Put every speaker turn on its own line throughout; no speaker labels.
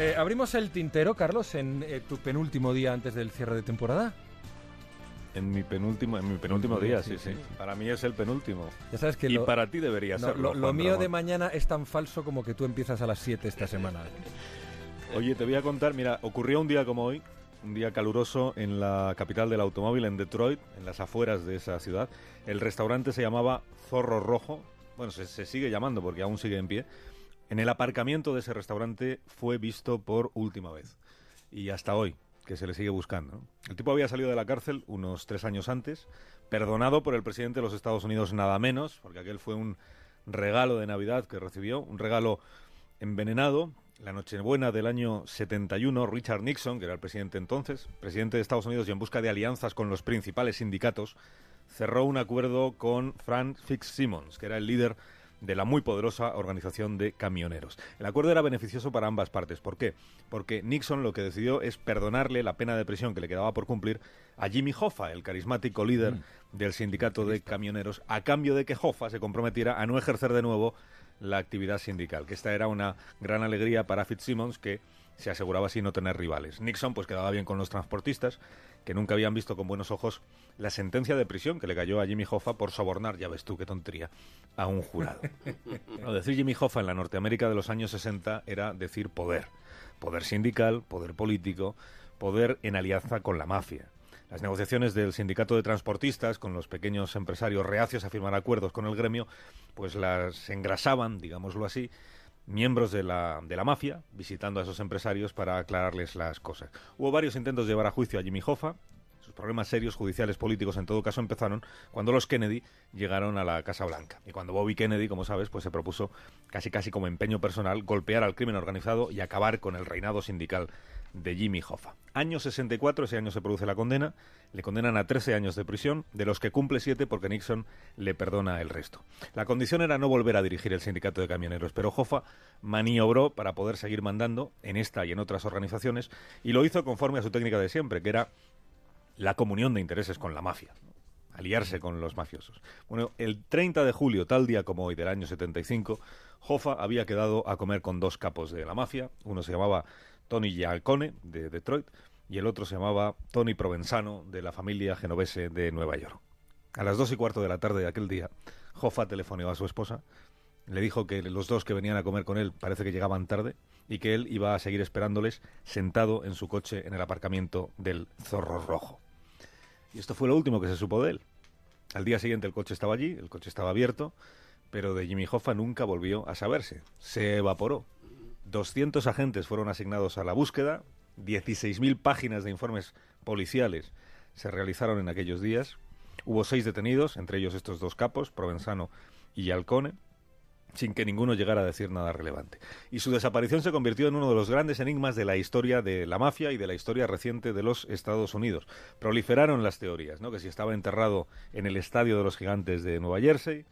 eh, abrimos el tintero, Carlos, en eh, tu penúltimo día antes del cierre de temporada.
En mi penúltimo, en mi penúltimo día, sí, sí. Para mí es el penúltimo.
Ya sabes que
y
lo,
para ti debería
no,
serlo.
lo, mío
Ramón.
de mañana es tan falso como que tú empiezas a las 7 esta semana.
Oye, te voy a contar, mira, ocurrió un día como hoy, un día caluroso en la capital del automóvil, en Detroit, en las afueras de esa ciudad. El restaurante se llamaba Zorro Rojo. Bueno, se, se sigue llamando porque aún sigue en pie. En el aparcamiento de ese restaurante fue visto por última vez. Y hasta hoy, que se le sigue buscando. El tipo había salido de la cárcel unos tres años antes, perdonado por el presidente de los Estados Unidos nada menos, porque aquel fue un regalo de Navidad que recibió, un regalo envenenado. La Nochebuena del año 71, Richard Nixon, que era el presidente entonces, presidente de Estados Unidos y en busca de alianzas con los principales sindicatos, cerró un acuerdo con Frank Fitzsimmons, que era el líder de la muy poderosa organización de camioneros. El acuerdo era beneficioso para ambas partes. ¿Por qué? Porque Nixon lo que decidió es perdonarle la pena de prisión que le quedaba por cumplir a Jimmy Hoffa, el carismático líder del sindicato de camioneros, a cambio de que Hoffa se comprometiera a no ejercer de nuevo la actividad sindical, que esta era una gran alegría para Fitzsimmons que se aseguraba así no tener rivales. Nixon pues quedaba bien con los transportistas, que nunca habían visto con buenos ojos la sentencia de prisión que le cayó a Jimmy Hoffa por sobornar, ya ves tú qué tontería, a un jurado. No, decir Jimmy Hoffa en la Norteamérica de los años 60 era decir poder. Poder sindical, poder político, poder en alianza con la mafia. Las negociaciones del sindicato de transportistas con los pequeños empresarios reacios a firmar acuerdos con el gremio, pues las engrasaban, digámoslo así, miembros de la, de la mafia visitando a esos empresarios para aclararles las cosas. Hubo varios intentos de llevar a juicio a Jimmy Hoffa. Sus problemas serios, judiciales, políticos, en todo caso, empezaron cuando los Kennedy llegaron a la Casa Blanca. Y cuando Bobby Kennedy, como sabes, pues se propuso casi casi como empeño personal golpear al crimen organizado y acabar con el reinado sindical de Jimmy Hoffa. Año 64, ese año se produce la condena, le condenan a 13 años de prisión, de los que cumple 7 porque Nixon le perdona el resto. La condición era no volver a dirigir el sindicato de camioneros, pero Hoffa maniobró para poder seguir mandando en esta y en otras organizaciones y lo hizo conforme a su técnica de siempre, que era la comunión de intereses con la mafia aliarse con los mafiosos. Bueno, el 30 de julio, tal día como hoy del año 75, Hoffa había quedado a comer con dos capos de la mafia. Uno se llamaba Tony Gialcone, de Detroit, y el otro se llamaba Tony Provenzano, de la familia genovese de Nueva York. A las dos y cuarto de la tarde de aquel día, Hoffa telefoneó a su esposa, le dijo que los dos que venían a comer con él parece que llegaban tarde y que él iba a seguir esperándoles sentado en su coche en el aparcamiento del Zorro Rojo. Y esto fue lo último que se supo de él. Al día siguiente el coche estaba allí, el coche estaba abierto, pero de Jimmy Hoffa nunca volvió a saberse. Se evaporó. 200 agentes fueron asignados a la búsqueda, 16.000 páginas de informes policiales se realizaron en aquellos días. Hubo seis detenidos, entre ellos estos dos capos, Provenzano y Alcone, sin que ninguno llegara a decir nada relevante. Y su desaparición se convirtió en uno de los grandes enigmas de la historia de la mafia y de la historia reciente de los Estados Unidos. Proliferaron las teorías, ¿no? Que si estaba enterrado en el estadio de los gigantes de Nueva Jersey,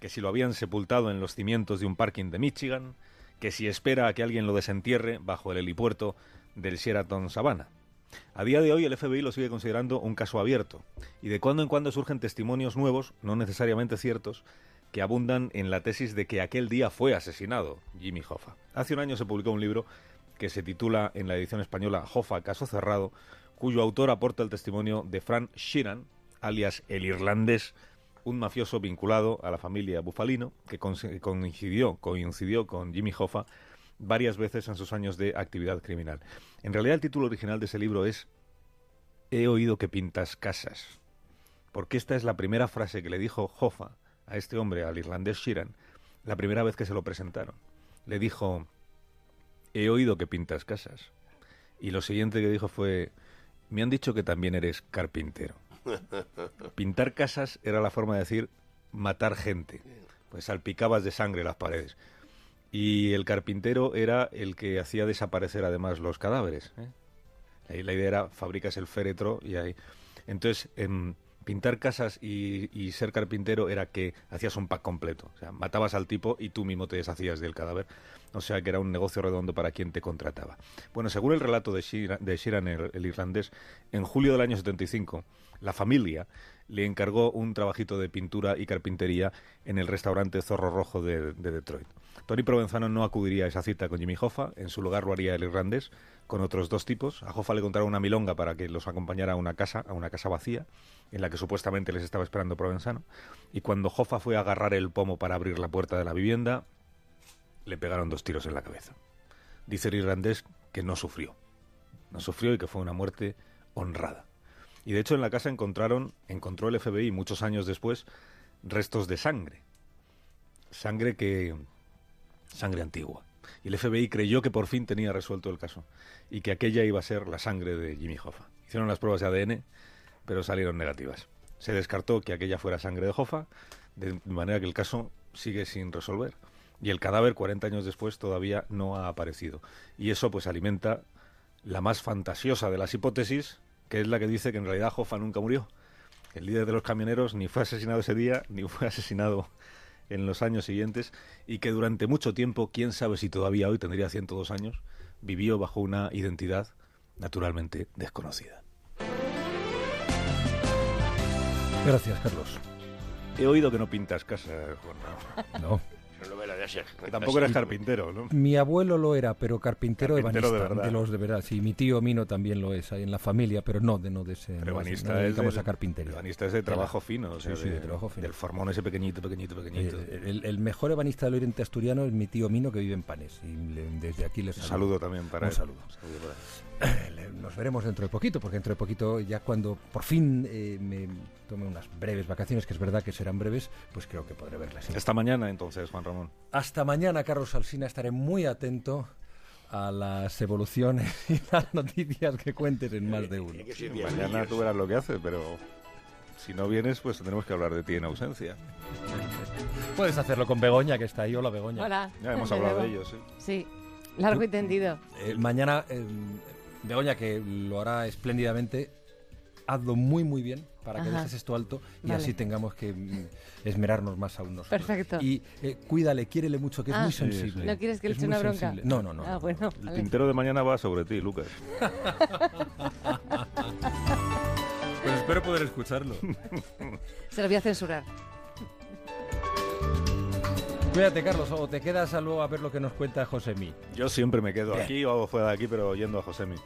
que si lo habían sepultado en los cimientos de un parking de Michigan, que si espera a que alguien lo desentierre bajo el helipuerto del Sheraton Savannah. A día de hoy el FBI lo sigue considerando un caso abierto y de cuando en cuando surgen testimonios nuevos, no necesariamente ciertos, que abundan en la tesis de que aquel día fue asesinado Jimmy Hoffa. Hace un año se publicó un libro que se titula en la edición española Hoffa, caso cerrado, cuyo autor aporta el testimonio de Frank Sheeran, alias el irlandés, un mafioso vinculado a la familia Bufalino, que coincidió, coincidió con Jimmy Hoffa varias veces en sus años de actividad criminal. En realidad el título original de ese libro es He oído que pintas casas, porque esta es la primera frase que le dijo Hoffa a este hombre, al irlandés Sheeran, la primera vez que se lo presentaron. Le dijo, he oído que pintas casas. Y lo siguiente que dijo fue, me han dicho que también eres carpintero. Pintar casas era la forma de decir matar gente, pues salpicabas de sangre las paredes. Y el carpintero era el que hacía desaparecer además los cadáveres. ¿eh? La idea era fabricas el féretro y ahí. Entonces, em, pintar casas y, ser carpintero era que hacías un pack completo. O sea, matabas al tipo y tú mismo te deshacías del cadáver. O sea, que era un negocio redondo para quien te contrataba. Bueno, según el relato de Sheeran, de Sheeran el, el, irlandés, en julio del año 75, la familia le encargó un trabajito de pintura y carpintería en el restaurante Zorro Rojo de, de Detroit. Tony Provenzano no acudiría a esa cita con Jimmy Hoffa, en su lugar lo haría el irlandés con otros dos tipos. A Hoffa le contaron una milonga para que los acompañara a una casa, a una casa vacía, en la que supuestamente les estaba esperando Provenzano. Y cuando Hoffa fue a agarrar el pomo para abrir la puerta de la vivienda, le pegaron dos tiros en la cabeza. Dice el irlandés que no sufrió. No sufrió y que fue una muerte honrada. Y de hecho en la casa encontraron, encontró el FBI muchos años después, restos de sangre. Sangre que sangre antigua. Y el FBI creyó que por fin tenía resuelto el caso y que aquella iba a ser la sangre de Jimmy Hoffa. Hicieron las pruebas de ADN, pero salieron negativas. Se descartó que aquella fuera sangre de Hoffa, de manera que el caso sigue sin resolver. Y el cadáver, 40 años después, todavía no ha aparecido. Y eso pues alimenta la más fantasiosa de las hipótesis, que es la que dice que en realidad Hoffa nunca murió. El líder de los camioneros ni fue asesinado ese día, ni fue asesinado en los años siguientes y que durante mucho tiempo, quién sabe si todavía hoy tendría 102 años, vivió bajo una identidad naturalmente desconocida.
Gracias, Carlos.
He oído que no pintas casa, Juan.
No.
Que tampoco eres carpintero, ¿no?
Mi abuelo lo era, pero carpintero,
Carpintero de
ebanista,
verdad.
los de verdad. Sí, mi tío Mino también lo es ahí en la familia, pero no de no de ese.
Pero
no, es-
ebanista
no
es
dedicamos
del-
a carpintería.
Ebanista es de trabajo fino, o
Sí,
sea,
sí, de trabajo fino.
Del formón ese pequeñito, pequeñito, pequeñito.
Eh, el, el mejor ebanista del oriente asturiano es mi tío Mino que vive en Panes y le- desde aquí les
Un saludo también para
Un
él.
saludo.
Un saludo para él.
Eh, Nos veremos dentro de poquito, porque dentro de poquito, ya cuando por fin eh, me tome unas breves vacaciones, que es verdad que serán breves, pues creo que podré verles. sí.
Esta mañana, entonces, Juan Ramón.
Hasta mañana, Carlos Alsina, estaré muy atento a las evoluciones y las noticias que cuentes en más de uno.
Mañana tú verás lo que haces, pero si no vienes, pues tendremos que hablar de ti en ausencia.
Puedes hacerlo con Begoña, que está ahí. Hola, Begoña.
Hola.
Ya hemos hablado de ellos, sí.
Sí, largo y tendido.
Eh, mañana, eh, Begoña, que lo hará espléndidamente, hazlo muy, muy bien para que
Ajá.
dejes esto alto y
Vale.
así tengamos que mm, esmerarnos más aún nosotros.
Perfecto.
Y eh, cuídale, quiérele mucho, que es
Ah.
muy
Sí,
sensible.
sí. ¿No quieres que le eche una bronca?
sensible. No, no, no.
Ah, bueno.
El
vale.
tintero de mañana va sobre ti, Lucas.
Pues espero poder escucharlo.
Se lo voy a censurar.
Cuídate, Carlos, o te quedas a luego a ver lo que nos cuenta José Mí.
Yo siempre me quedo
Bien.
aquí o fuera de aquí, pero oyendo a Josemi.